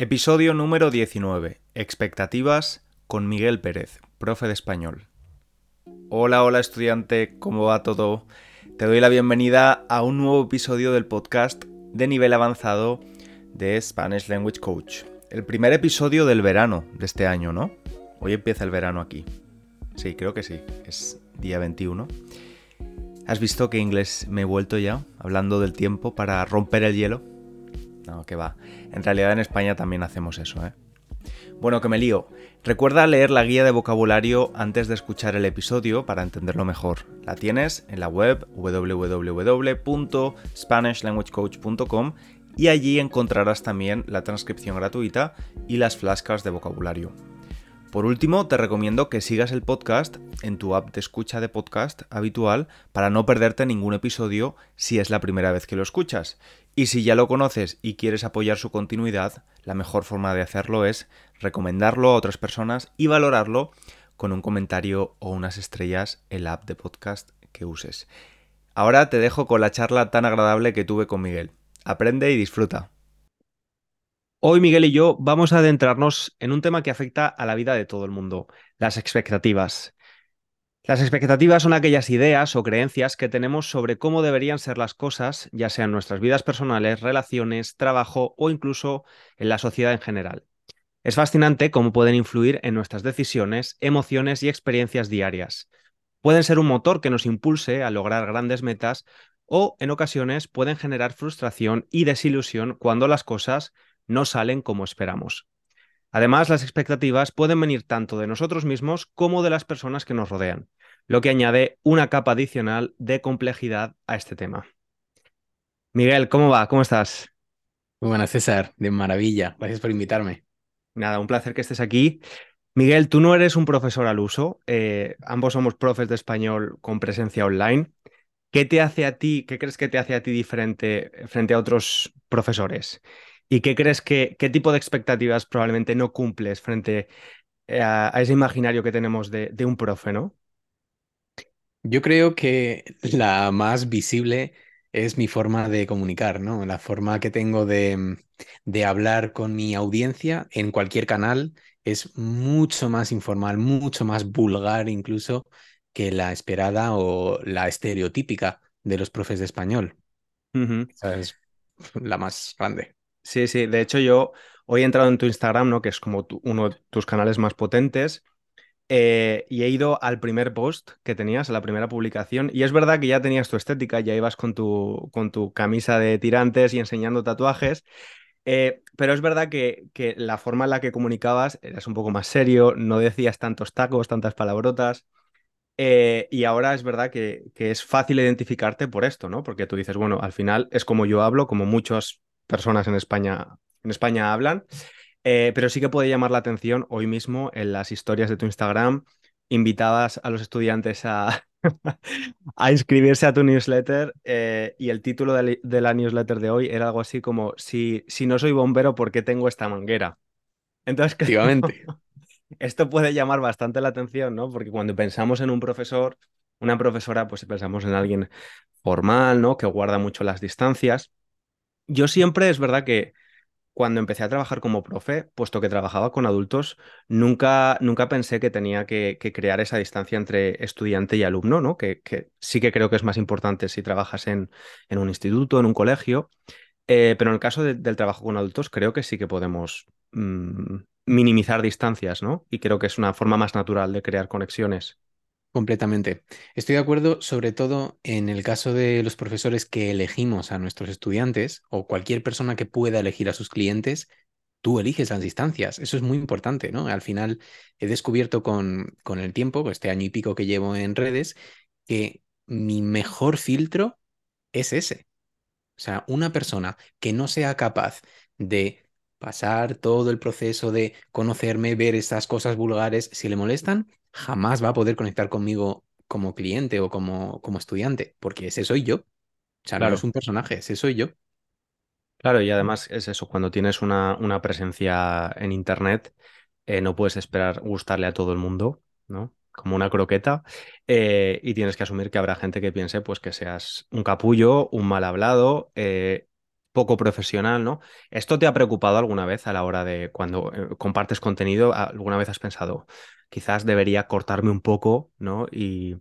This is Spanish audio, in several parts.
Episodio número 19. Expectativas con Miguel Pérez, profe de español. Hola, hola estudiante, ¿cómo va todo? Te doy la bienvenida a un nuevo episodio del podcast de nivel avanzado de Spanish Language Coach. El primer episodio del verano de este año, ¿no? Hoy empieza el verano aquí. Sí, creo que sí. Es día 21. ¿Has visto que inglés me he vuelto ya hablando del tiempo para romper el hielo? No, que va. En realidad en España también hacemos eso, ¿eh? Bueno, que me lío. Recuerda leer la guía de vocabulario antes de escuchar el episodio para entenderlo mejor. La tienes en la web www.spanishlanguagecoach.com y allí encontrarás también la transcripción gratuita y las flashcards de vocabulario. Por último, te recomiendo que sigas el podcast en tu app de escucha de podcast habitual para no perderte ningún episodio si es la primera vez que lo escuchas. Y si ya lo conoces y quieres apoyar su continuidad, la mejor forma de hacerlo es recomendarlo a otras personas y valorarlo con un comentario o unas estrellas en la app de podcast que uses. Ahora te dejo con la charla tan agradable que tuve con Miguel. Aprende y disfruta. Hoy Miguel y yo vamos a adentrarnos en un tema que afecta a la vida de todo el mundo, las expectativas. Las expectativas son aquellas ideas o creencias que tenemos sobre cómo deberían ser las cosas, ya sean nuestras vidas personales, relaciones, trabajo o incluso en la sociedad en general. Es fascinante cómo pueden influir en nuestras decisiones, emociones y experiencias diarias. Pueden ser un motor que nos impulse a lograr grandes metas o en ocasiones pueden generar frustración y desilusión cuando las cosas no salen como esperamos. Además, las expectativas pueden venir tanto de nosotros mismos como de las personas que nos rodean, lo que añade una capa adicional de complejidad a este tema. Miguel, ¿cómo va? ¿Cómo estás? Muy buenas, César. De maravilla. Gracias por invitarme. Nada, un placer que estés aquí. Miguel, tú no eres un profesor al uso. Eh, ambos somos profes de español con presencia online. ¿Qué te hace a ti, qué crees que te hace a ti diferente frente a otros profesores? ¿Y qué crees que, qué tipo de expectativas probablemente no cumples frente eh, a, ese imaginario que tenemos de, un profe, ¿no? Yo creo que la más visible es mi forma de comunicar, ¿no? La forma que tengo de, de, hablar con mi audiencia en cualquier canal es mucho más informal, mucho más vulgar incluso que la esperada o la estereotípica de los profes de español. Esa es la más grande. Sí, sí. De hecho, yo hoy he entrado en tu Instagram, ¿no? Que es como uno de tus canales más potentes. Eh, y he ido al primer post que tenías, a la primera publicación, y es verdad que ya tenías tu estética, ya ibas con tu, con tu camisa de tirantes y enseñando tatuajes, eh, pero es verdad que, que, la forma en la que comunicabas eras un poco más serio, no decías tantos tacos, tantas palabrotas, eh, y ahora es verdad que, que, es fácil identificarte por esto, ¿no? Porque tú dices, bueno, al final es como yo hablo, como muchos personas en España, en España hablan. Eh, pero sí que puede llamar la atención hoy mismo en las historias de tu Instagram, invitabas a los estudiantes a, a inscribirse a tu newsletter eh, y el título de, la newsletter de hoy era algo así como, si, si no soy bombero, ¿por qué tengo esta manguera? Entonces, Efectivamente. esto puede llamar bastante la atención, ¿no? Porque cuando pensamos en un profesor, una profesora, pues pensamos en alguien formal, ¿no? Que guarda mucho las distancias. Yo siempre es verdad que cuando empecé a trabajar como profe, puesto que trabajaba con adultos, nunca, nunca pensé que tenía que, crear esa distancia entre estudiante y alumno, ¿no? Que, sí que creo que es más importante si trabajas en, en un instituto, en un colegio. Eh, pero en el caso del trabajo con adultos, creo que sí que podemos mm, minimizar distancias, ¿no? Y creo que es una forma más natural de crear conexiones. Completamente. Estoy de acuerdo, sobre todo en el caso de los profesores que elegimos a nuestros estudiantes o cualquier persona que pueda elegir a sus clientes, tú eliges las distancias. Eso es muy importante, ¿no? Al final he descubierto con, con el tiempo, este año y pico que llevo en redes, que mi mejor filtro es ese. O sea, una persona que no sea capaz de pasar todo el proceso de conocerme, ver estas cosas vulgares, si le molestan, jamás va a poder conectar conmigo como cliente o como, como estudiante, porque ese soy yo. O sea, no es un personaje, ese soy yo. Claro, y además es eso, cuando tienes una, una presencia en Internet, eh, no puedes esperar gustarle a todo el mundo, ¿no? Como una croqueta, eh, y tienes que asumir que habrá gente que piense pues que seas un capullo, un mal hablado, eh, poco profesional, ¿no? ¿Esto te ha preocupado alguna vez a la hora de cuando compartes contenido? ¿Alguna vez has pensado, quizás debería cortarme un poco, ¿no? Y...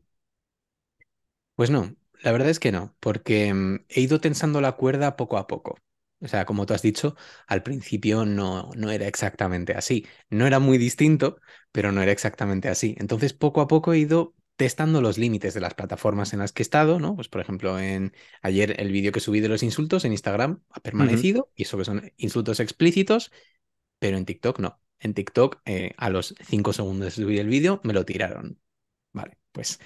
Pues no, la verdad es que no, porque mm, he ido tensando la cuerda poco a poco. O sea, como tú has dicho, al principio no, no era exactamente así. No era muy distinto, pero no era exactamente así. Entonces, poco a poco he ido testando los límites de las plataformas en las que he estado, ¿no? Pues por ejemplo, en ayer el vídeo que subí de los insultos en Instagram ha permanecido, y eso que son insultos explícitos, pero en TikTok no. En TikTok, eh, a los cinco segundos de subir el vídeo, me lo tiraron. Vale, pues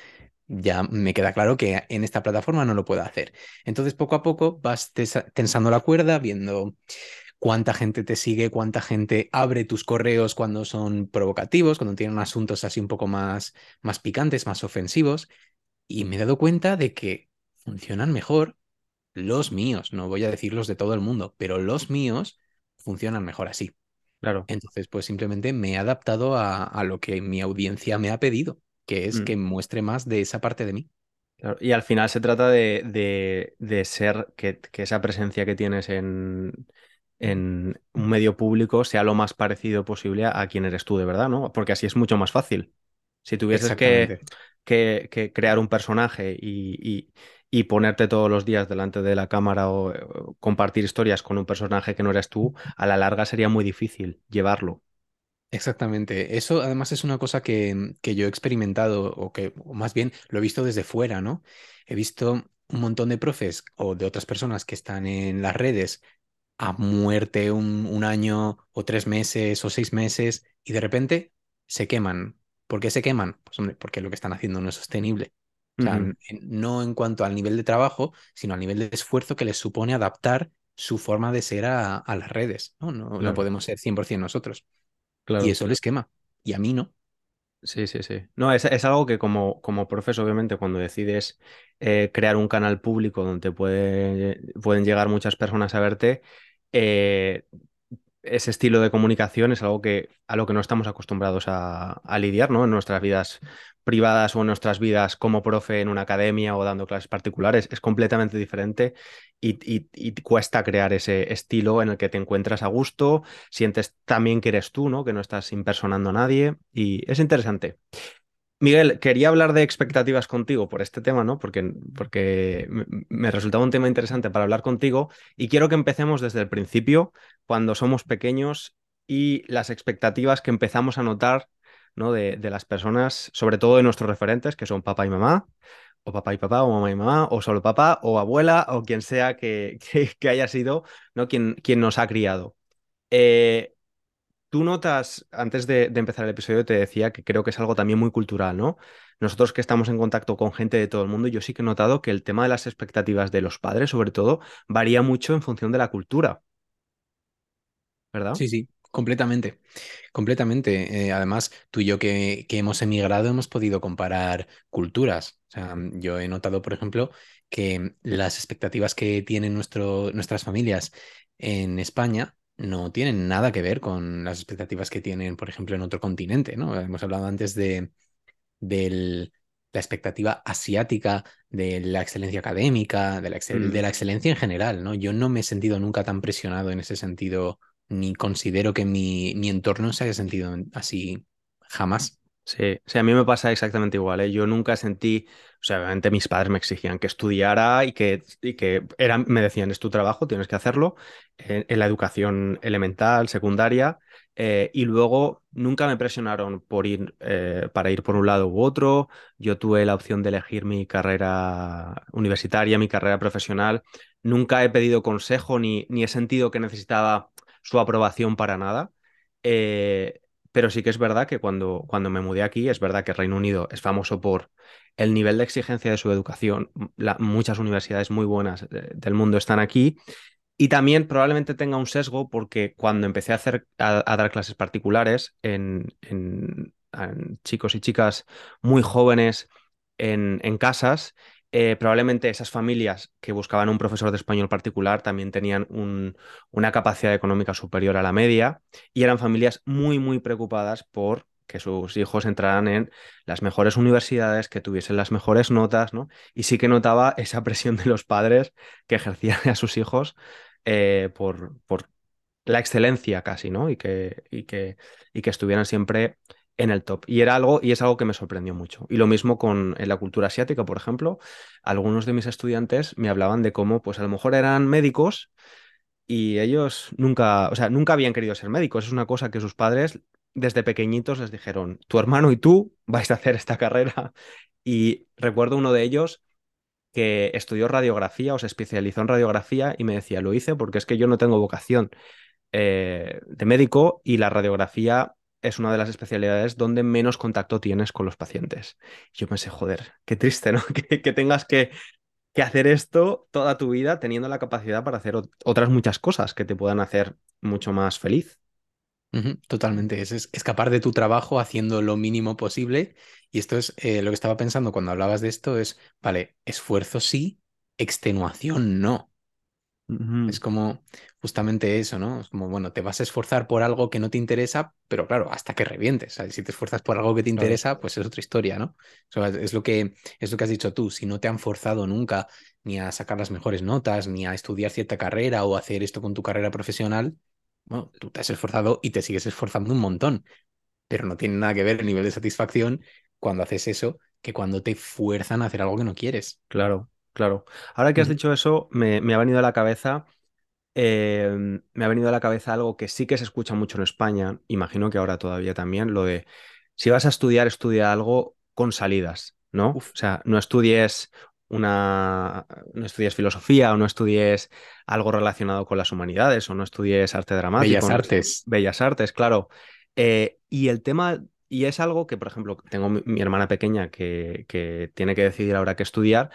ya me queda claro que en esta plataforma no lo puedo hacer. Entonces, poco a poco vas tensando la cuerda, viendo cuánta gente te sigue, cuánta gente abre tus correos cuando son provocativos, cuando tienen asuntos así un poco más, más picantes, más ofensivos. Y me he dado cuenta de que funcionan mejor los míos, no voy a decir los de todo el mundo, pero los míos funcionan mejor así. Claro. Entonces, pues simplemente me he adaptado a, lo que mi audiencia me ha pedido, que es mm. que muestre más de esa parte de mí. Y al final se trata de, ser que, esa presencia que tienes en, en un medio público sea lo más parecido posible a, quien eres tú de verdad, ¿no? Porque así es mucho más fácil. Si tuvieses que, que, crear un personaje y, ponerte todos los días delante de la cámara o, compartir historias con un personaje que no eres tú, a la larga sería muy difícil llevarlo. Exactamente. Eso además es una cosa que, que yo he experimentado, o que o más bien lo he visto desde fuera, ¿no? He visto un montón de profes o de otras personas que están en las redes a muerte un, año o tres meses o seis meses y de repente se queman. ¿Por qué se queman? Pues hombre, porque lo que están haciendo no es sostenible. O sea, no en cuanto al nivel de trabajo, sino al nivel de esfuerzo que les supone adaptar su forma de ser a, las redes. No, no, podemos ser 100% nosotros. Claro. Y eso les quema. Y a mí no. Sí, sí, sí. No, es, algo que como, como profesor, obviamente, cuando decides eh, crear un canal público donde puede, pueden llegar muchas personas a verte, eh, ese estilo de comunicación es algo que, a lo que no estamos acostumbrados a, lidiar ¿no? en nuestras vidas privadas o en nuestras vidas como profe en una academia o dando clases particulares. Es completamente diferente y, cuesta crear ese estilo en el que te encuentras a gusto, sientes también que eres tú, ¿no? que no estás impersonando a nadie y es interesante. Miguel, quería hablar de expectativas contigo por este tema, ¿no? Porque, porque me resultaba un tema interesante para hablar contigo y quiero que empecemos desde el principio, cuando somos pequeños y las expectativas que empezamos a notar, ¿no? De, las personas, sobre todo de nuestros referentes, que son papá y mamá, o papá y papá, o mamá y mamá, o solo papá, o abuela, o quien sea que, que, haya sido, ¿no? Quien, nos ha criado. Eh, Tú notas, antes de, empezar el episodio te decía que creo que es algo también muy cultural, ¿no? Nosotros que estamos en contacto con gente de todo el mundo, yo sí que he notado que el tema de las expectativas de los padres, sobre todo, varía mucho en función de la cultura. ¿Verdad? Sí, sí, completamente. Completamente. Eh, además, tú y yo que, hemos emigrado hemos podido comparar culturas. O sea, yo he notado, por ejemplo, que las expectativas que tienen nuestras familias en España no tienen nada que ver con las expectativas que tienen, por ejemplo, en otro continente, ¿no? Hemos hablado antes de, la expectativa asiática, de la excelencia académica, de la, mm. de la excelencia en general, ¿no? Yo no me he sentido nunca tan presionado en ese sentido, ni considero que mi, mi entorno se haya sentido así jamás. Sí, sí, a mí me pasa exactamente igual. ¿eh? Yo nunca sentí, o sea, obviamente mis padres me exigían que estudiara y que, y que me decían, es tu trabajo, tienes que hacerlo en, la educación elemental, secundaria, eh, y luego nunca me presionaron por ir, eh, para ir por un lado u otro. Yo tuve la opción de elegir mi carrera universitaria, mi carrera profesional. Nunca he pedido consejo ni, ni he sentido que necesitaba su aprobación para nada. Eh, pero sí que es verdad que cuando, cuando me mudé aquí, es verdad que Reino Unido es famoso por el nivel de exigencia de su educación. muchas universidades muy buenas del mundo están aquí. Y también probablemente tenga un sesgo porque cuando empecé a, hacer, a, dar clases particulares en, en, chicos y chicas muy jóvenes en, en casas, eh, probablemente esas familias que buscaban un profesor de español particular también tenían una capacidad económica superior a la media y eran familias muy, muy preocupadas por que sus hijos entraran en las mejores universidades, que tuviesen las mejores notas, ¿no? Y sí que notaba esa presión de los padres que ejercían a sus hijos eh, por, por, la excelencia casi, ¿no? Y que, y que, y que estuvieran siempre en el top. Y era algo, y es algo que me sorprendió mucho. Y lo mismo con en la cultura asiática, por ejemplo, algunos de mis estudiantes me hablaban de cómo, pues a lo mejor eran médicos y ellos nunca, o sea, nunca habían querido ser médicos. Es una cosa que sus padres desde pequeñitos les dijeron, tu hermano y tú vais a hacer esta carrera. Y recuerdo uno de ellos que estudió radiografía o se especializó en radiografía y me decía, lo hice porque es que yo no tengo vocación eh, de médico y la radiografía es una de las especialidades donde menos contacto tienes con los pacientes. Yo pensé, joder, qué triste, ¿no? que, tengas que, que, hacer esto toda tu vida teniendo la capacidad para hacer otras muchas cosas que te puedan hacer mucho más feliz. totalmente, es, escapar de tu trabajo haciendo lo mínimo posible. Y esto es eh, lo que estaba pensando cuando hablabas de esto, es, vale, esfuerzo sí, extenuación no. Es como justamente eso, ¿no? Es como, bueno, te vas a esforzar por algo que no te interesa, pero claro, hasta que revientes. si te esfuerzas por algo que te interesa, pues es otra historia, ¿no? es, lo que, es lo que has dicho tú. Si no te han forzado nunca ni a sacar las mejores notas, ni a estudiar cierta carrera o hacer esto con tu carrera profesional, bueno, tú te has esforzado y te sigues esforzando un montón. Pero no tiene nada que ver el nivel de satisfacción cuando haces eso que cuando te fuerzan a hacer algo que no quieres. Claro. Claro. Ahora que has dicho eso, me, ha venido a la cabeza. Em, me ha venido a la cabeza algo que sí que se escucha mucho en España, imagino que ahora todavía también, lo de si vas a estudiar, estudia algo con salidas, ¿no? O sea, no estudies una, no estudies filosofía o no estudies algo relacionado con las humanidades o no estudies arte dramático. Bellas artes. Bellas artes, claro. Eh, y el tema y es algo que, por ejemplo, tengo mi, hermana pequeña que, que, tiene que decidir ahora qué estudiar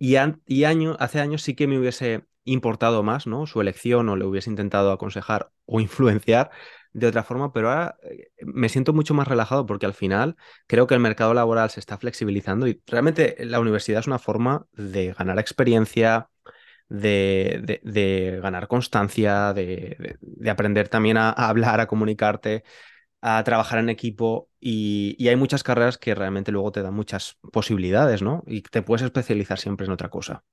y, hace años sí que me hubiese importado más, ¿no? Su elección o le hubiese intentado aconsejar o influenciar de otra forma, pero ahora eh, me siento mucho más relajado porque al final creo que el mercado laboral se está flexibilizando y realmente la universidad es una forma de ganar experiencia, de, ganar constancia, de, aprender también a, hablar, a comunicarte a trabajar en equipo y, hay muchas carreras que realmente luego te dan muchas posibilidades, ¿no? Y te puedes especializar siempre en otra cosa.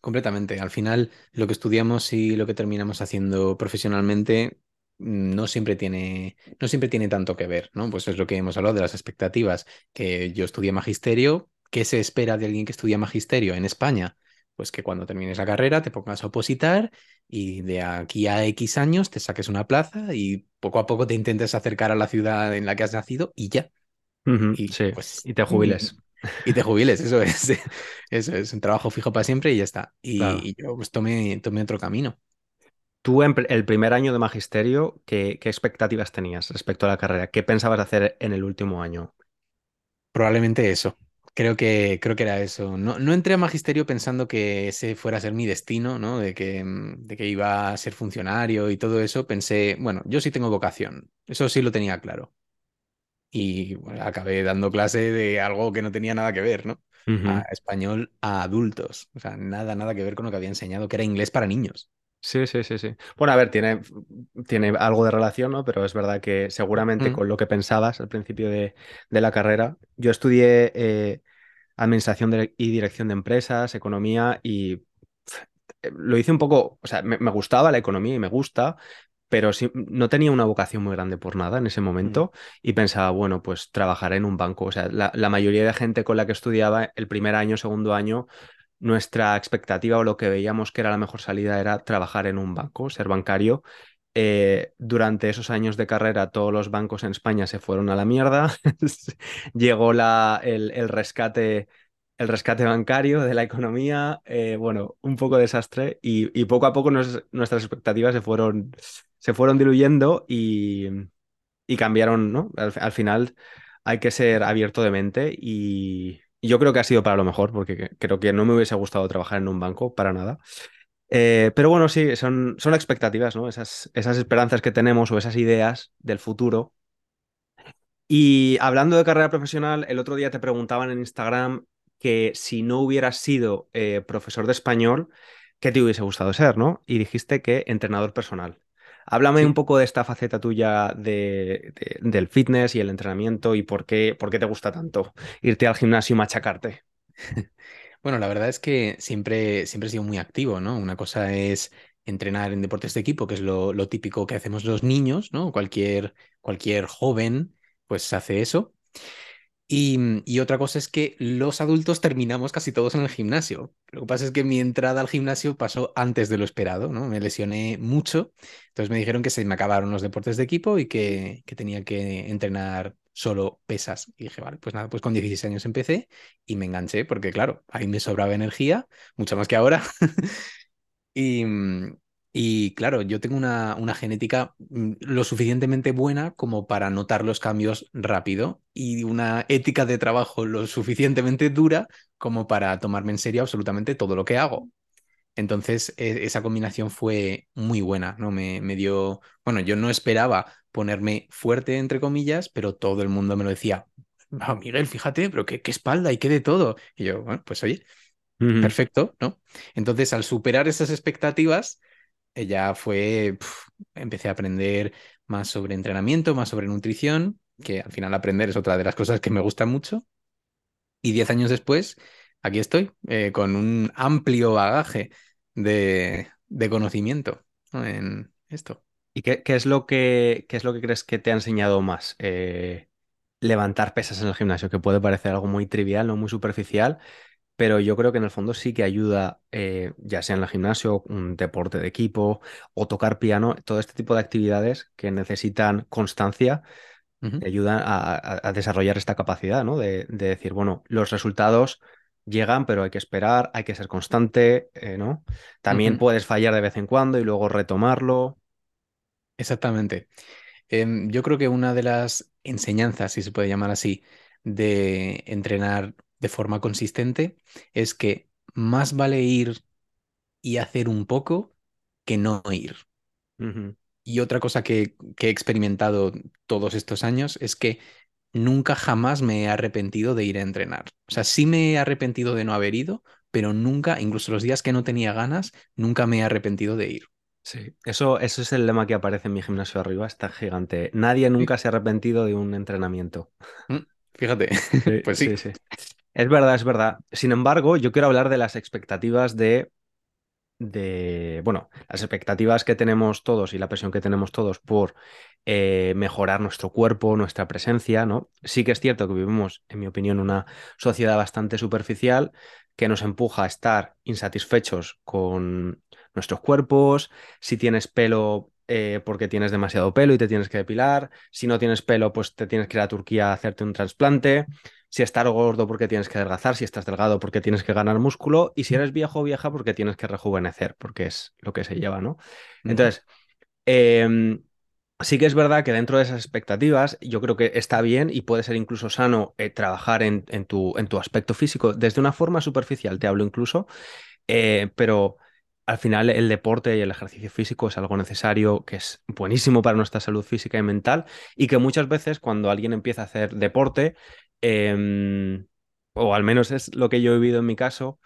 Completamente. Al final, lo que estudiamos y lo que terminamos haciendo profesionalmente mm, no siempre tiene, no siempre tiene tanto que ver, ¿no? Pues es lo que hemos hablado de las expectativas, que yo estudié magisterio, ¿qué se espera de alguien que estudia magisterio en España? Pues que cuando termines la carrera te pongas a opositar y de aquí a X años te saques una plaza y poco a poco te intentes acercar a la ciudad en la que has nacido y ya. y, pues, y te jubiles. Y te jubiles, eso es. Eso es un trabajo fijo para siempre y ya está. Y, yo pues tomé, otro camino. Tú en el primer año de magisterio, ¿qué, ¿qué expectativas tenías respecto a la carrera? ¿Qué pensabas hacer en el último año? Probablemente eso, Creo que, creo que era eso. No, no entré a magisterio pensando que ese fuera a ser mi destino, ¿no? De que, mm, de que iba a ser funcionario y todo eso. Pensé, bueno, yo sí tengo vocación. Eso sí lo tenía claro. Y acabé dando clase de algo que no tenía nada que ver, ¿no? A español a adultos. O sea, nada, nada que ver con lo que había enseñado, que era inglés para niños. Sí, sí, sí, sí. Bueno, a ver, tiene, tiene algo de relación, ¿no? Pero es verdad que seguramente con lo que pensabas al principio de, la carrera, yo estudié eh, administración y dirección de empresas, economía y lo hice un poco, o sea, me, gustaba la economía y me gusta, pero no tenía una vocación muy grande por nada en ese momento y pensaba, bueno, pues trabajaré en un banco. O sea, la, la mayoría de gente con la que estudiaba el primer año, segundo año, nuestra expectativa o lo que veíamos que era la mejor salida era trabajar en un banco, ser bancario. Eh, durante esos años de carrera todos los bancos en España se fueron a la mierda. Llegó la, el, rescate, el rescate bancario de la economía, eh, bueno, un poco desastre y, poco a poco nuestras expectativas se fueron, se fueron diluyendo y, cambiaron, ¿no? al final hay que ser abierto de mente y, yo creo que ha sido para lo mejor, porque creo que no me hubiese gustado trabajar en un banco para nada. Eh, pero bueno, sí, son, son expectativas, ¿no? Esas, esas esperanzas que tenemos o esas ideas del futuro. Y hablando de carrera profesional, el otro día te preguntaban en Instagram que si no hubieras sido eh, profesor de español, ¿qué te hubiese gustado ser, no? Y dijiste que entrenador personal. Háblame un poco de esta faceta tuya de, del fitness y el entrenamiento y por qué, por qué te gusta tanto irte al gimnasio y machacarte. Bueno, la verdad es que siempre, siempre he sido muy activo, ¿no? Una cosa es entrenar en deportes de equipo, que es lo, lo típico que hacemos los niños, ¿no? Cualquier, cualquier joven, pues hace eso. Y, y, otra cosa es que los adultos terminamos casi todos en el gimnasio. Lo que pasa es que mi entrada al gimnasio pasó antes de lo esperado, ¿no? Me lesioné mucho, entonces me dijeron que se me acabaron los deportes de equipo y que, que tenía que entrenar solo pesas. Y dije, vale, pues nada, pues con 16 años empecé y me enganché porque, claro, ahí me sobraba energía, mucho más que ahora. y, y claro, yo tengo una, una, genética mm, lo suficientemente buena como para notar los cambios rápido y una ética de trabajo lo suficientemente dura como para tomarme en serio absolutamente todo lo que hago. Entonces, e, esa combinación fue muy buena, ¿no? Me, me, dio, bueno, yo no esperaba ponerme fuerte, entre comillas, pero todo el mundo me lo decía, oh, Miguel, fíjate, pero qué, qué, espalda y qué de todo. Y yo, bueno, pues oye, uh -huh. perfecto, ¿no? Entonces, al superar esas expectativas, ya fue, pf, empecé a aprender más sobre entrenamiento, más sobre nutrición, que al final aprender es otra de las cosas que me gusta mucho. Y diez años después, aquí estoy, eh, con un amplio bagaje de, de conocimiento ¿no? en esto. ¿Y qué, qué, es lo que, qué es lo que crees que te ha enseñado más? Eh, levantar pesas en el gimnasio, que puede parecer algo muy trivial, no muy superficial, pero yo creo que en el fondo sí que ayuda, eh, ya sea en el gimnasio, un deporte de equipo o tocar piano, todo este tipo de actividades que necesitan constancia, uh -huh. ayudan a, a, desarrollar esta capacidad, ¿no? De, de, decir, bueno, los resultados llegan, pero hay que esperar, hay que ser constante, eh, ¿no? También uh -huh. puedes fallar de vez en cuando y luego retomarlo. Exactamente. Eh, yo creo que una de las enseñanzas, si se puede llamar así, de entrenar de forma consistente es que más vale ir y hacer un poco que no ir. Uh -huh. Y otra cosa que, que, he experimentado todos estos años es que nunca jamás me he arrepentido de ir a entrenar. O sea, sí me he arrepentido de no haber ido, pero nunca, incluso los días que no tenía ganas, nunca me he arrepentido de ir. Sí, eso, eso es el lema que aparece en mi gimnasio arriba, está gigante. Nadie nunca sí. se ha arrepentido de un entrenamiento. Mm, fíjate, sí, pues sí, sí. Es verdad, es verdad. Sin embargo, yo quiero hablar de las expectativas de, de, bueno, las expectativas que tenemos todos y la presión que tenemos todos por eh, mejorar nuestro cuerpo, nuestra presencia, ¿no? Sí que es cierto que vivimos, en mi opinión, una sociedad bastante superficial que nos empuja a estar insatisfechos con nuestros cuerpos, si tienes pelo eh, porque tienes demasiado pelo y te tienes que depilar, si no tienes pelo pues te tienes que ir a Turquía a hacerte un trasplante, si estás gordo porque tienes que adelgazar, si estás delgado porque tienes que ganar músculo. Y si eres viejo o vieja porque tienes que rejuvenecer, porque es lo que se lleva, ¿no? Entonces, eh, sí que es verdad que dentro de esas expectativas yo creo que está bien y puede ser incluso sano eh, trabajar en, en, tu, en, tu, aspecto físico desde una forma superficial, te hablo incluso, eh, pero al final el deporte y el ejercicio físico es algo necesario, que es buenísimo para nuestra salud física y mental y que muchas veces cuando alguien empieza a hacer deporte, eh, o al menos es lo que yo he vivido en mi caso,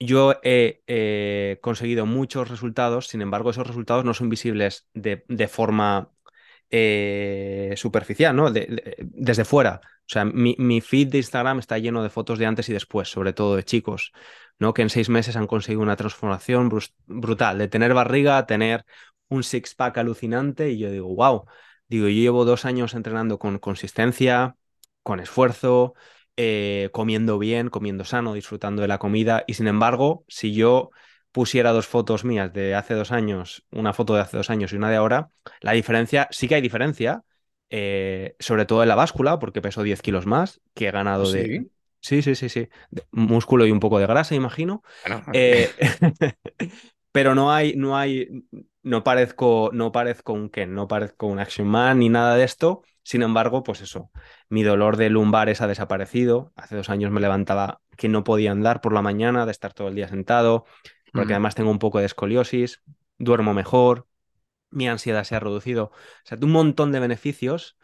yo he conseguido muchos resultados, sin embargo esos resultados no son visibles de, de forma eh, superficial, ¿no? De, de, desde fuera. O sea, mi, feed de Instagram está lleno de fotos de antes y después, sobre todo de chicos, ¿no? Que en seis meses han conseguido una transformación brutal, de tener barriga a tener un six-pack alucinante y yo digo, wow, digo, yo llevo dos años entrenando con consistencia, con esfuerzo, eh, comiendo bien, comiendo sano, disfrutando de la comida y sin embargo, si yo pusiera dos fotos mías de hace dos años, una foto de hace dos años y una de ahora, la diferencia, sí que hay diferencia, eh, sobre todo en la báscula, porque peso 10 kilos más, que he ganado ¿Sí? de... Sí, sí, sí, sí. De músculo y un poco de grasa, imagino. Bueno, eh, pero no hay, no hay, no parezco, no parezco un Ken, no parezco un Action Man ni nada de esto. Sin embargo, pues eso, mi dolor de lumbares ha desaparecido. Hace dos años me levantaba que no podía andar por la mañana, de estar todo el día sentado, porque además tengo un poco de escoliosis, duermo mejor, mi ansiedad se ha reducido. O sea, un montón de beneficios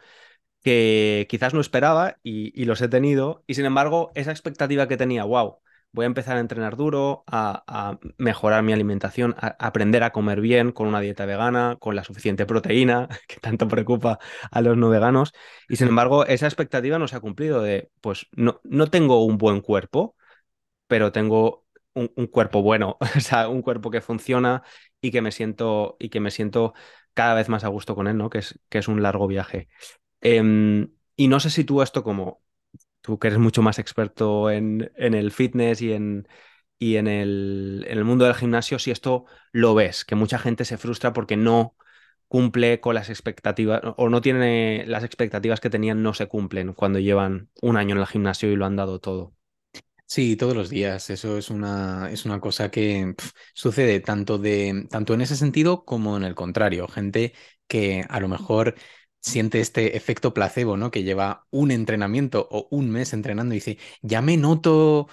que quizás no esperaba y, los he tenido. Y sin embargo, esa expectativa que tenía, wow, voy a empezar a entrenar duro, a, mejorar mi alimentación, a, a, aprender a comer bien con una dieta vegana, con la suficiente proteína, que tanto preocupa a los no veganos. Y sin embargo, esa expectativa no se ha cumplido de, pues no, no tengo un buen cuerpo, pero tengo un, un cuerpo bueno, o sea, un cuerpo que funciona y que me siento, y que me siento cada vez más a gusto con él, ¿no? Que es, que es un largo viaje. Em, y no sé si tú esto como, tú que eres mucho más experto en, en el fitness y en, y en el, en el mundo del gimnasio, si esto lo ves, que mucha gente se frustra porque no cumple con las expectativas o no tiene las expectativas que tenían, no se cumplen cuando llevan un año en el gimnasio y lo han dado todo. Sí, todos los días. Eso es una, es una cosa que sucede tanto, de, tanto en ese sentido como en el contrario. Gente que a lo mejor siente este efecto placebo, ¿no? Que lleva un entrenamiento o un mes entrenando y dice, ya me noto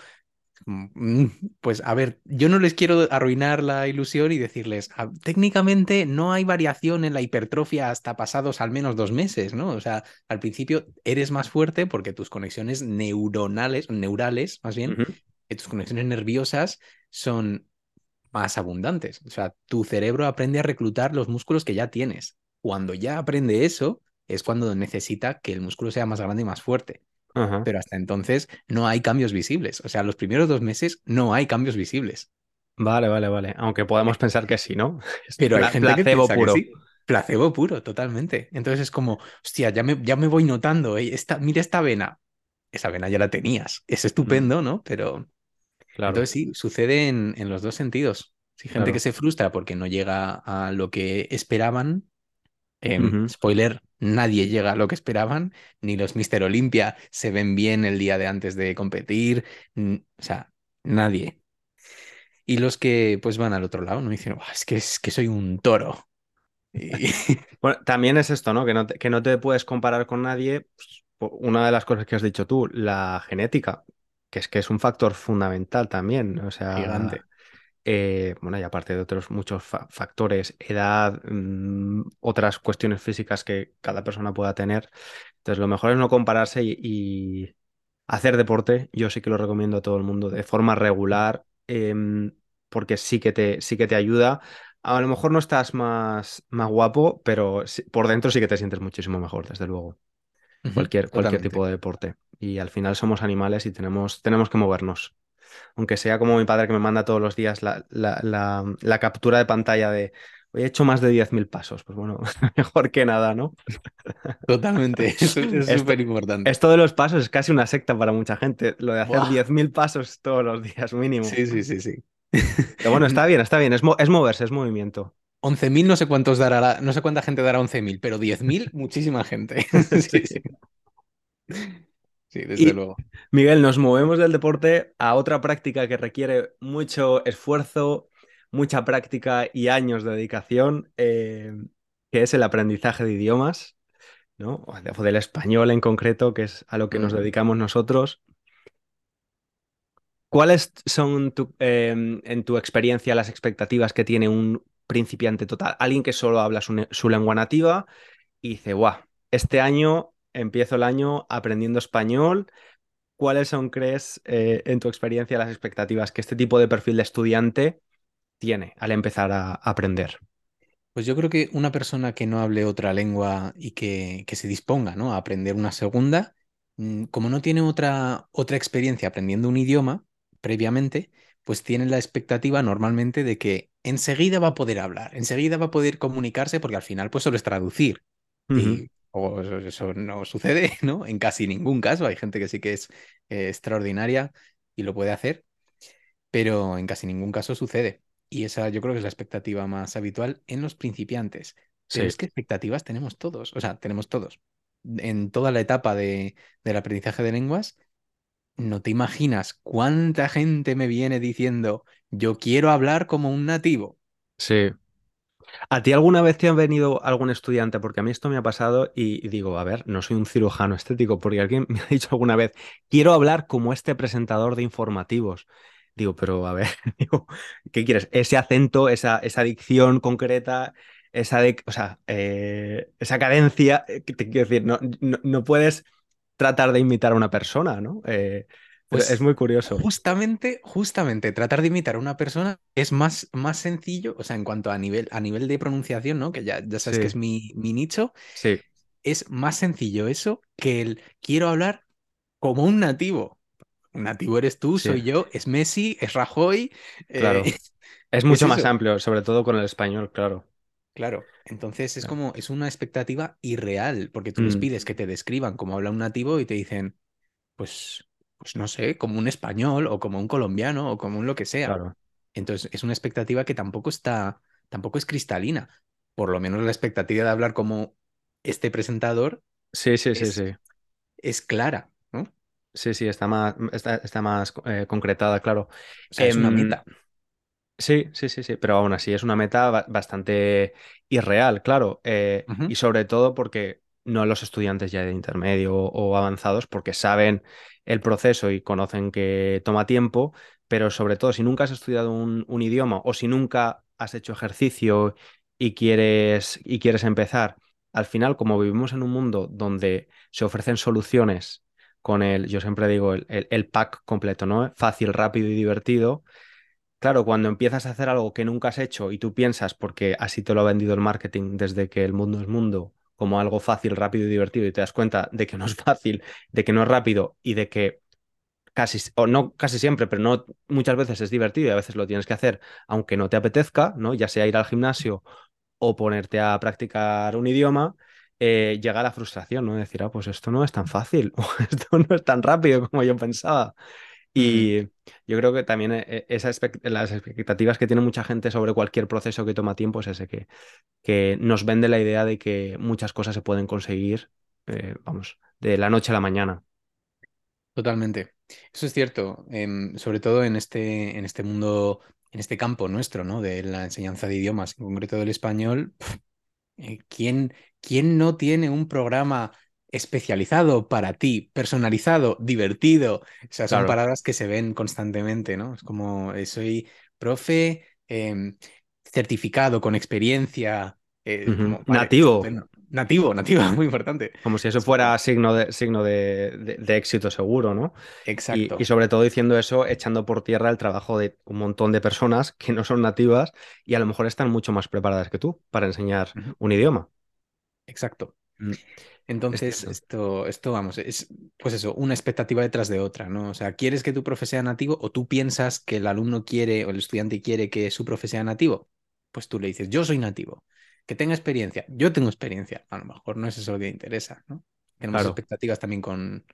Pues a ver, yo no les quiero arruinar la ilusión y decirles, "Ah, técnicamente no hay variación en la hipertrofia hasta pasados al menos dos meses, ¿no? O sea, al principio eres más fuerte porque tus conexiones neuronales, neurales más bien, que tus conexiones nerviosas son más abundantes. O sea, tu cerebro aprende a reclutar los músculos que ya tienes. Cuando ya aprende eso, es cuando necesita que el músculo sea más grande y más fuerte Ajá. pero hasta entonces no hay cambios visibles. O sea, los primeros dos meses no hay cambios visibles. Vale, vale, vale. Aunque podemos pensar que sí, ¿no? Pero hay pla- gente que placebo que puro. sí. Placebo puro, totalmente. Entonces es como, hostia, ya me, ya me voy notando, ¿eh? esta, mira esta vena. Esa vena ya la tenías. Es Mm, estupendo, ¿no? Pero claro, entonces sí, sucede en, en los dos sentidos. Sí, gente que se frustra porque no llega a lo que esperaban. Em, spoiler, nadie llega a lo que esperaban, ni los Mister Olympia se ven bien el día de antes de competir, o sea, nadie. Y los que pues van al otro lado, ¿no? Dicen, "Buah, es que, es que soy un toro. Y- Bueno, también es esto, ¿no? Que no te, que no te puedes comparar con nadie. pues, una de las cosas que has dicho tú, la genética, que es que es un factor fundamental también. O sea, Gigante. Eh, bueno, y aparte de otros muchos fa- factores, edad, mm, otras cuestiones físicas que cada persona pueda tener. Entonces, lo mejor es no compararse y, y hacer deporte. Yo sí que lo recomiendo a todo el mundo de forma regular, em, porque sí que te, sí que te ayuda. A lo mejor no estás más, más guapo, pero sí- por dentro sí que te sientes muchísimo mejor, desde luego. Cualquier, cualquier tipo de deporte. Y al final somos animales y tenemos, tenemos que movernos aunque sea como mi padre que me manda todos los días la, la- la- la captura de pantalla de, hoy he hecho más de 10.000 pasos. Pues bueno, mejor que nada, ¿no? Totalmente. Eso es súper importante. esto de los pasos es casi una secta para mucha gente, lo de hacer Buah. 10.000 pasos todos los días mínimo. Sí, sí, sí, sí. Pero bueno, está bien, está bien, es, mo- es moverse, es movimiento. 11.000 no sé cuántos dará, la- no sé cuánta gente dará 11.000, pero 10.000 muchísima gente. Sí. Sí, sí. Desde Y luego. Miguel, nos movemos del deporte a otra práctica que requiere mucho esfuerzo, mucha práctica y años de dedicación, eh, que es el aprendizaje de idiomas. ¿no? O de- o del español en concreto, que es a lo que nos dedicamos nosotros. ¿Cuáles son tu- em, en tu experiencia las expectativas que tiene un principiante total? Alguien que solo habla su, su lengua nativa y dice, guau, este año empiezo el año aprendiendo español. ¿Cuáles son, crees, eh, en tu experiencia las expectativas que este tipo de perfil de estudiante tiene al empezar a aprender? Pues yo creo que una persona que no hable otra lengua y que, que se disponga, ¿no? a aprender una segunda, mm, como no tiene otra, otra experiencia aprendiendo un idioma previamente, pues tiene la expectativa normalmente de que enseguida va a poder hablar, enseguida va a poder comunicarse, porque al final pues solo es traducir. Y o eso, no sucede, ¿no? En casi ningún caso. Hay gente que sí que es eh, extraordinaria y lo puede hacer, pero en casi ningún caso sucede. Y esa yo creo que es la expectativa más habitual en los principiantes. Pero Sí, es que expectativas tenemos todos, o sea, tenemos todos. En toda la etapa de, del aprendizaje de lenguas, no te imaginas cuánta gente me viene diciendo, yo quiero hablar como un nativo. sí. ¿A ti alguna vez te ha venido algún estudiante? Porque a mí esto me ha pasado y, digo, a ver, no soy un cirujano estético, porque alguien me ha dicho alguna vez, quiero hablar como este presentador de informativos. Digo, pero a ver, digo, ¿qué quieres? Ese acento, esa, esa dicción concreta, esa, o sea, eh, esa cadencia, eh, te quiero decir, no, no, no puedes tratar de imitar a una persona, ¿no? Eh, pero es Pues muy curioso. justamente, justamente tratar de imitar a una persona es más, más sencillo, o sea, en cuanto a nivel, a nivel de pronunciación, ¿no? Que ya, ya sabes que es mi, mi nicho, sí, es más sencillo eso que el quiero hablar como un nativo. Un nativo eres tú, Sí, soy yo, es Messi, es Rajoy. eh, claro. Es es mucho más amplio, sobre todo con el español, claro. Claro, entonces es como, es una expectativa irreal, porque tú les Mm, pides que te describan como habla un nativo y te dicen, pues, pues no sé, como un español o como un colombiano o como un lo que sea. claro. Entonces es una expectativa que tampoco está, tampoco es cristalina. Por lo menos la expectativa de hablar como este presentador Sí, sí, sí, es, sí. es clara, ¿no? Sí, sí, está más, está, está más eh, concretada, claro. sea, es una Em, meta. Sí, sí, sí, sí, pero aún así es una meta ba- bastante irreal, claro, eh, y sobre todo porque no los estudiantes ya de intermedio o, avanzados, porque saben el proceso y conocen que toma tiempo, pero sobre todo si nunca has estudiado un, un idioma o si nunca has hecho ejercicio y quieres, y quieres empezar, al final, como vivimos en un mundo donde se ofrecen soluciones con el, yo siempre digo, el, el el pack completo, ¿no? Fácil, rápido y divertido Claro, cuando empiezas a hacer algo que nunca has hecho y tú piensas, porque así te lo ha vendido el marketing desde que el mundo es mundo, como algo fácil, rápido y divertido, y te das cuenta de que no es fácil, de que no es rápido y de que casi, o no casi siempre, pero no muchas veces es divertido y a veces lo tienes que hacer aunque no te apetezca, ¿no? Ya sea ir al gimnasio o ponerte a practicar un idioma, eh, llega la frustración, ¿no? Decir, ah, pues esto no es tan fácil, o esto no es tan rápido como yo pensaba. Mm, Y yo creo que también eh, esa expect- las expectativas que tiene mucha gente sobre cualquier proceso que toma tiempo es ese, que, que nos vende la idea de que muchas cosas se pueden conseguir, eh, vamos, de la noche a la mañana. totalmente. Eso es cierto, em, sobre todo en este, en este mundo, en este campo nuestro, ¿no? De la enseñanza de idiomas, en concreto del español. Eh, ¿Quién, quién no tiene un programa especializado para ti, personalizado, divertido? O sea, son Claro. palabras que se ven constantemente, ¿no? Es como, eh, soy profe em, certificado con experiencia, eh, Ujú. como, vale, Nativo. Nativo, nativo, muy importante. como si eso fuera signo de, signo de, de- de éxito seguro, ¿no? Y, y exacto. sobre todo diciendo eso, echando por tierra el trabajo de un montón de personas que no son nativas y a lo mejor están mucho más preparadas que tú para enseñar un idioma. Exacto. Mm, Es Entonces, esto, esto, vamos, es pues eso, una expectativa detrás de otra, ¿no? O sea, ¿quieres que tu profe sea nativo o tú piensas que el alumno quiere o el estudiante quiere que su profe sea nativo? Pues tú le dices, yo soy nativo, que tenga experiencia, yo tengo experiencia. A lo mejor no es eso lo que interesa, ¿no? Tenemos Claro. expectativas también con,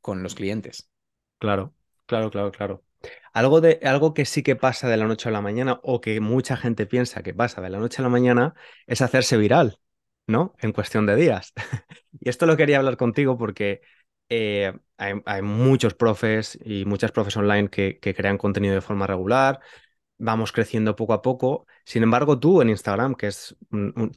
con los clientes. Claro, claro, claro, claro. Algo de, algo que sí que pasa de la noche a la mañana, o que mucha gente piensa que pasa de la noche a la mañana, es hacerse viral, ¿no? En cuestión de días. Y esto lo quería hablar contigo porque eh, hay, muchos profes y muchas profes online que, crean contenido de forma regular, vamos creciendo poco a poco. Sin embargo, tú en Instagram, que es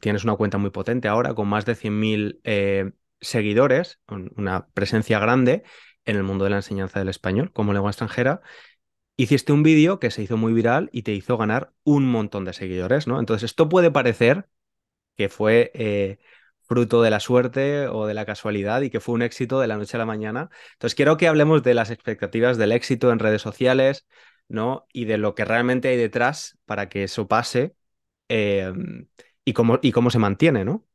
tienes una cuenta muy potente ahora, con más de 100.000 eh, seguidores, un- una presencia grande en el mundo de la enseñanza del español como lengua extranjera, hiciste un vídeo que se hizo muy viral y te hizo ganar un montón de seguidores, ¿no? Entonces, esto puede parecer que fue eh, fruto de la suerte o de la casualidad y que fue un éxito de la noche a la mañana. Entonces, quiero que hablemos de las expectativas del éxito en redes sociales, ¿no? Y de lo que realmente hay detrás para que eso pase eh, y cómo, y cómo se mantiene, ¿no?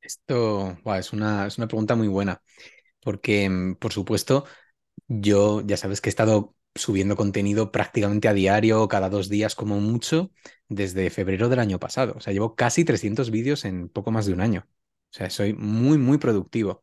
Esto, es una, es una pregunta muy buena, porque, mm, por supuesto, Yo ya sabes que he estado subiendo contenido prácticamente a diario, cada dos días como mucho, desde febrero del año pasado. O sea, llevo casi 300 vídeos en poco más de un año. O sea, soy muy, muy productivo.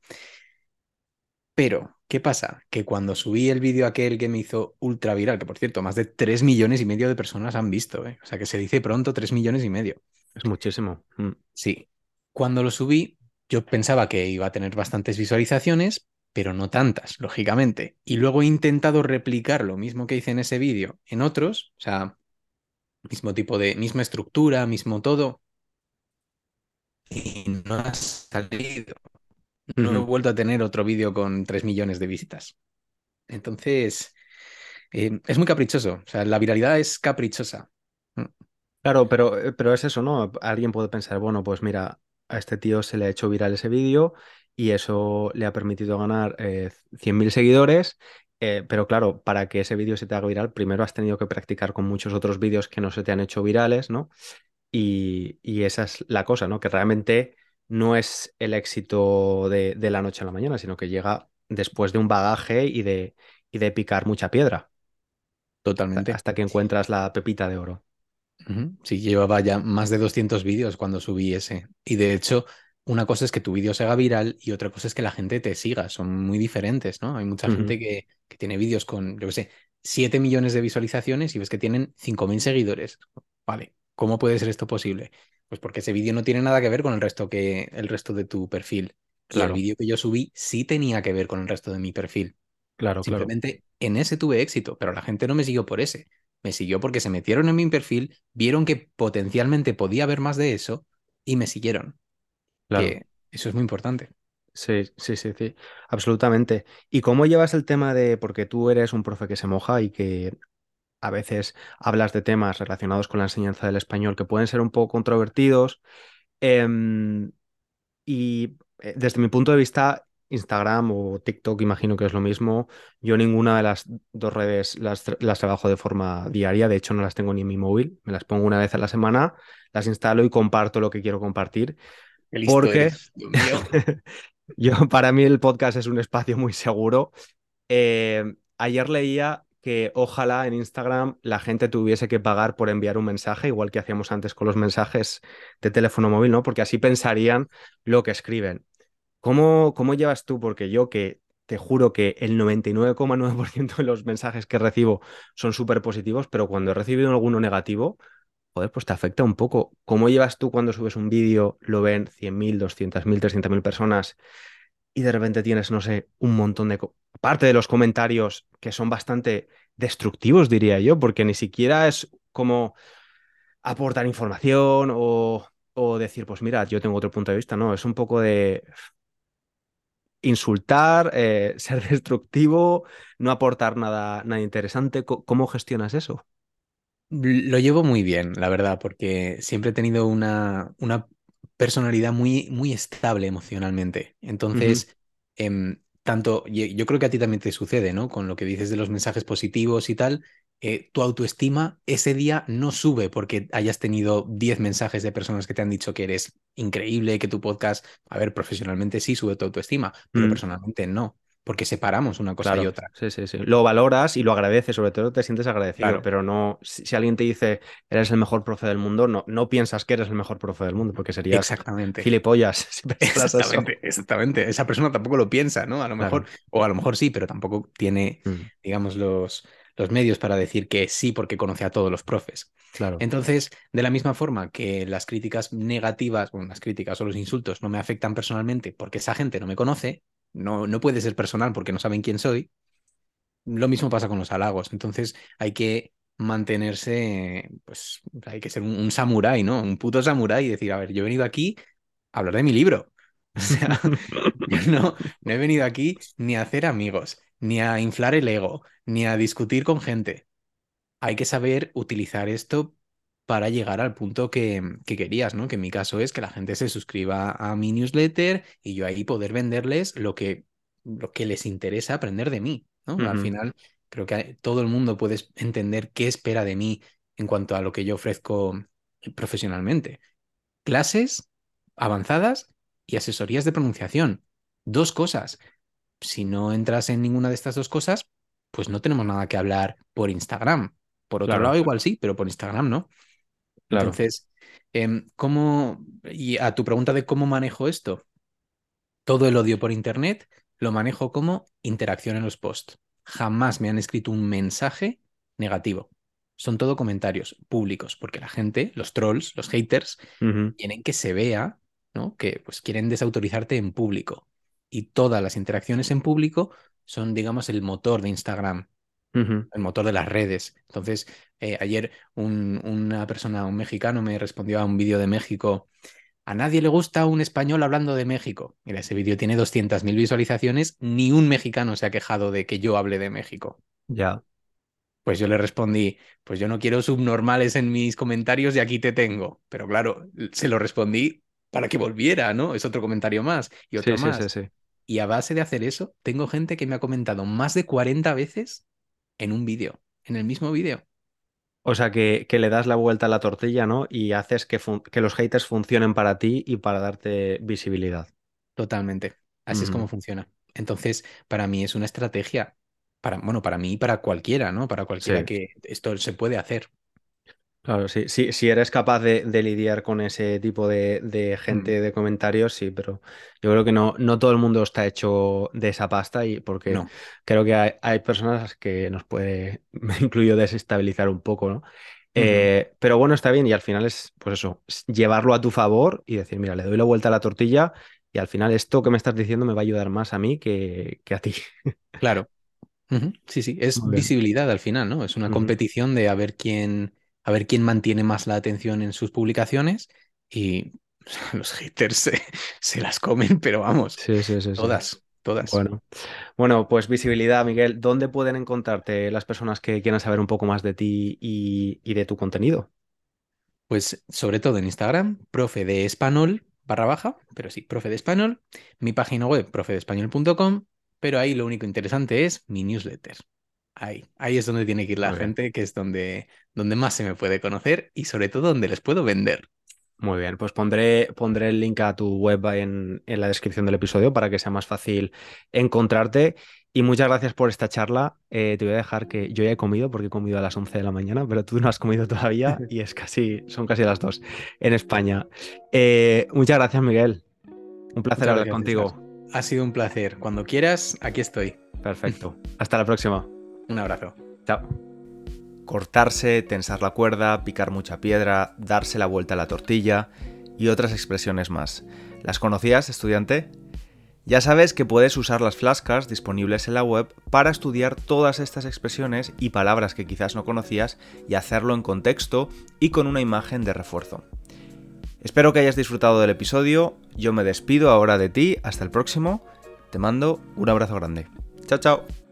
Pero, ¿qué pasa? Que cuando subí el vídeo aquel que me hizo ultra viral, que por cierto, más de 3 millones y medio de personas han visto, ¿eh? O sea, que se dice pronto 3 millones y medio. Es muchísimo. Mm, Sí. Cuando lo subí, yo pensaba que iba a tener bastantes visualizaciones, pero no tantas, lógicamente. Y luego he intentado replicar lo mismo que hice en ese vídeo en otros, o sea, mismo tipo de, misma estructura, mismo todo, y no ha salido. No he vuelto a tener otro vídeo con 3 millones de visitas. Entonces, eh, es muy caprichoso, o sea, la viralidad es caprichosa. Mm, Claro, pero, eh, pero es eso, ¿no? Alguien puede pensar, bueno, pues mira, a este tío se le ha hecho viral ese vídeo y eso le ha permitido ganar eh, 100.000 seguidores, eh, pero claro, para que ese vídeo se te haga viral, primero has tenido que practicar con muchos otros vídeos que no se te han hecho virales, ¿no? Y, y esa es la cosa, ¿no? Que realmente no es el éxito de, de la noche a la mañana, sino que llega después de un bagaje y de, y de picar mucha piedra. Totalmente. Hasta que encuentras la pepita de oro. Sí, llevaba ya más de 200 vídeos cuando subí ese. Y de hecho, una cosa es que tu vídeo se haga viral y otra cosa es que la gente te siga. Son muy diferentes, ¿no? Hay mucha gente que, que, tiene vídeos con, yo qué sé, 7 millones de visualizaciones y ves que tienen 5.000 seguidores. Vale, ¿cómo puede ser esto posible? Pues porque ese vídeo no tiene nada que ver con el resto, que, el resto de tu perfil. Claro. Y el vídeo que yo subí sí tenía que ver con el resto de mi perfil. Claro, Simplemente en ese tuve éxito, pero la gente no me siguió por ese. Me siguió porque se metieron en mi perfil, vieron que potencialmente podía haber más de eso y me siguieron. Claro. eso es muy importante. Sí, sí, sí, sí, absolutamente. ¿Y cómo llevas el tema de, porque tú eres un profe que se moja y que a veces hablas de temas relacionados con la enseñanza del español que pueden ser un poco controvertidos? Em, y eh, desde mi punto de vista, Instagram o TikTok, imagino que es lo mismo. Yo ninguna de las dos redes las, las, trabajo de forma diaria, de hecho no las tengo ni en mi móvil, me las pongo una vez a la semana, las instalo y comparto lo que quiero compartir. Porque yo, para mí el podcast es un espacio muy seguro. Eh, ayer leía que ojalá en Instagram la gente tuviese que pagar por enviar un mensaje, igual que hacíamos antes con los mensajes de teléfono móvil, ¿no? Porque así pensarían lo que escriben. ¿Cómo, cómo llevas tú? Porque yo que te juro que el 99,9% de los mensajes que recibo son súper positivos, pero cuando he recibido alguno negativo, joder, pues te afecta un poco. ¿Cómo llevas tú cuando subes un vídeo, lo ven 100.000, 200.000, 300.000 personas y de repente tienes, no sé, un montón de... Aparte de los comentarios que son bastante destructivos, diría yo, porque ni siquiera es como aportar información o, o decir, pues mira, yo tengo otro punto de vista, no, es un poco de insultar, eh, ser destructivo, no aportar nada, nada interesante. ¿Cómo gestionas eso? Lo llevo muy bien, la verdad, porque siempre he tenido una, una personalidad muy, muy estable emocionalmente. Entonces, em, tanto, yo creo que a ti también te sucede, ¿no? Con lo que dices de los mensajes positivos y tal, eh, tu autoestima ese día no sube porque hayas tenido 10 mensajes de personas que te han dicho que eres increíble, que tu podcast, a ver, profesionalmente sí sube tu autoestima, pero mm. personalmente no. Porque separamos una cosa y otra. Sí, sí, sí. Lo valoras y lo agradeces, sobre todo te sientes agradecido, pero no, si, alguien te dice eres el mejor profe del mundo, no, no piensas que eres el mejor profe del mundo, porque serías exactamente. gilipollas. exactamente, exactamente. Esa persona tampoco lo piensa, ¿no? A lo mejor, o a lo mejor sí, pero tampoco tiene, mm. digamos, los, los medios para decir que sí porque conoce a todos los profes. Claro. Entonces, de la misma forma que las críticas negativas, bueno, las críticas o los insultos no me afectan personalmente porque esa gente no me conoce, no, no puede ser personal porque no saben quién soy, lo mismo pasa con los halagos. Entonces, hay que mantenerse, pues hay que ser un, samurái, ¿no? Un puto samurái y decir, a ver, yo he venido aquí a hablar de mi libro. O sea, no, no he venido aquí ni a hacer amigos, ni a inflar el ego, ni a discutir con gente. Hay que saber utilizar esto para llegar al punto que, querías, ¿no? Que en mi caso es que la gente se suscriba a mi newsletter y yo ahí poder venderles lo que, lo que les interesa aprender de mí, ¿no? Al final, creo que todo el mundo puede entender qué espera de mí en cuanto a lo que yo ofrezco profesionalmente. Clases avanzadas y asesorías de pronunciación. Dos cosas si no entras en ninguna de estas dos cosas, pues no tenemos nada que hablar por Instagram. Por otro lado, igual sí, pero por Instagram no. Entonces, em, ¿cómo? Y a tu pregunta de cómo manejo esto, todo el odio por Internet lo manejo como interacción en los posts. Jamás me han escrito un mensaje negativo. Son todo comentarios públicos, porque la gente, los trolls, los haters, quieren que se vea, ¿no? Que pues quieren desautorizarte en público y todas las interacciones en público son, digamos, el motor de Instagram, el motor de las redes. Entonces, eh, ayer una persona, un mexicano, me respondió a un vídeo de México. A nadie le gusta un español hablando de México. Mira, ese vídeo tiene 200.000 visualizaciones. Ni un mexicano se ha quejado de que yo hable de México. Ya. Pues yo le respondí, pues yo no quiero subnormales en mis comentarios y aquí te tengo. Pero claro, se lo respondí para que volviera, ¿no? Es otro comentario más y otro más. Sí, sí, y a base de hacer eso, tengo gente que me ha comentado más de 40 veces en un vídeo, en el mismo vídeo. O sea, que, que, le das la vuelta a la tortilla, ¿no? Y haces que, que, los haters funcionen para ti y para darte visibilidad. Totalmente. Así es como funciona. Entonces, para mí es una estrategia, para, bueno, para mí y para cualquiera, ¿no? Para cualquiera que esto se puede hacer. Claro, sí, sí, si eres capaz de, lidiar con ese tipo de, gente mm. de comentarios, sí, pero yo creo que no, no todo el mundo está hecho de esa pasta y porque creo que hay, personas que nos puede, me incluyo, desestabilizar un poco, ¿no? Eh, pero bueno, está bien y al final es, pues eso, llevarlo a tu favor y decir, mira, le doy la vuelta a la tortilla y al final esto que me estás diciendo me va a ayudar más a mí que, que a ti. Claro. Sí, sí, es visibilidad al final, ¿no? Es una competición de a ver quién a ver quién mantiene más la atención en sus publicaciones y los haters se, las comen, pero vamos, sí, sí, sí, todas, todas. Bueno. bueno, pues visibilidad, Miguel, ¿dónde pueden encontrarte las personas que quieran saber un poco más de ti y, de tu contenido? Pues sobre todo en Instagram, profe de español barra baja, pero sí, profe de español, mi página web, profedespañol.com, pero ahí lo único interesante es mi newsletter. Ahí, ahí es donde tiene que ir la gente, que es donde, donde más se me puede conocer y sobre todo donde les puedo vender. Muy bien, pues pondré, pondré el link a tu web en, en, la descripción del episodio para que sea más fácil encontrarte. Y muchas gracias por esta charla. Eh, te voy a dejar que yo ya he comido porque he comido a las 11 de la mañana, pero tú no has comido todavía y es casi, son casi las 2 en España. Eh, muchas gracias, Miguel. Un placer hablar contigo. Ha sido un placer. Cuando quieras, aquí estoy. Perfecto. Hasta la próxima. Un abrazo. Chao. Cortarse, tensar la cuerda, picar mucha piedra, darse la vuelta a la tortilla y otras expresiones más. ¿Las conocías, estudiante? Ya sabes que puedes usar las flascas disponibles en la web para estudiar todas estas expresiones y palabras que quizás no conocías y hacerlo en contexto y con una imagen de refuerzo. Espero que hayas disfrutado del episodio, yo me despido ahora de ti, hasta el próximo, te mando un abrazo grande. Chao, chao.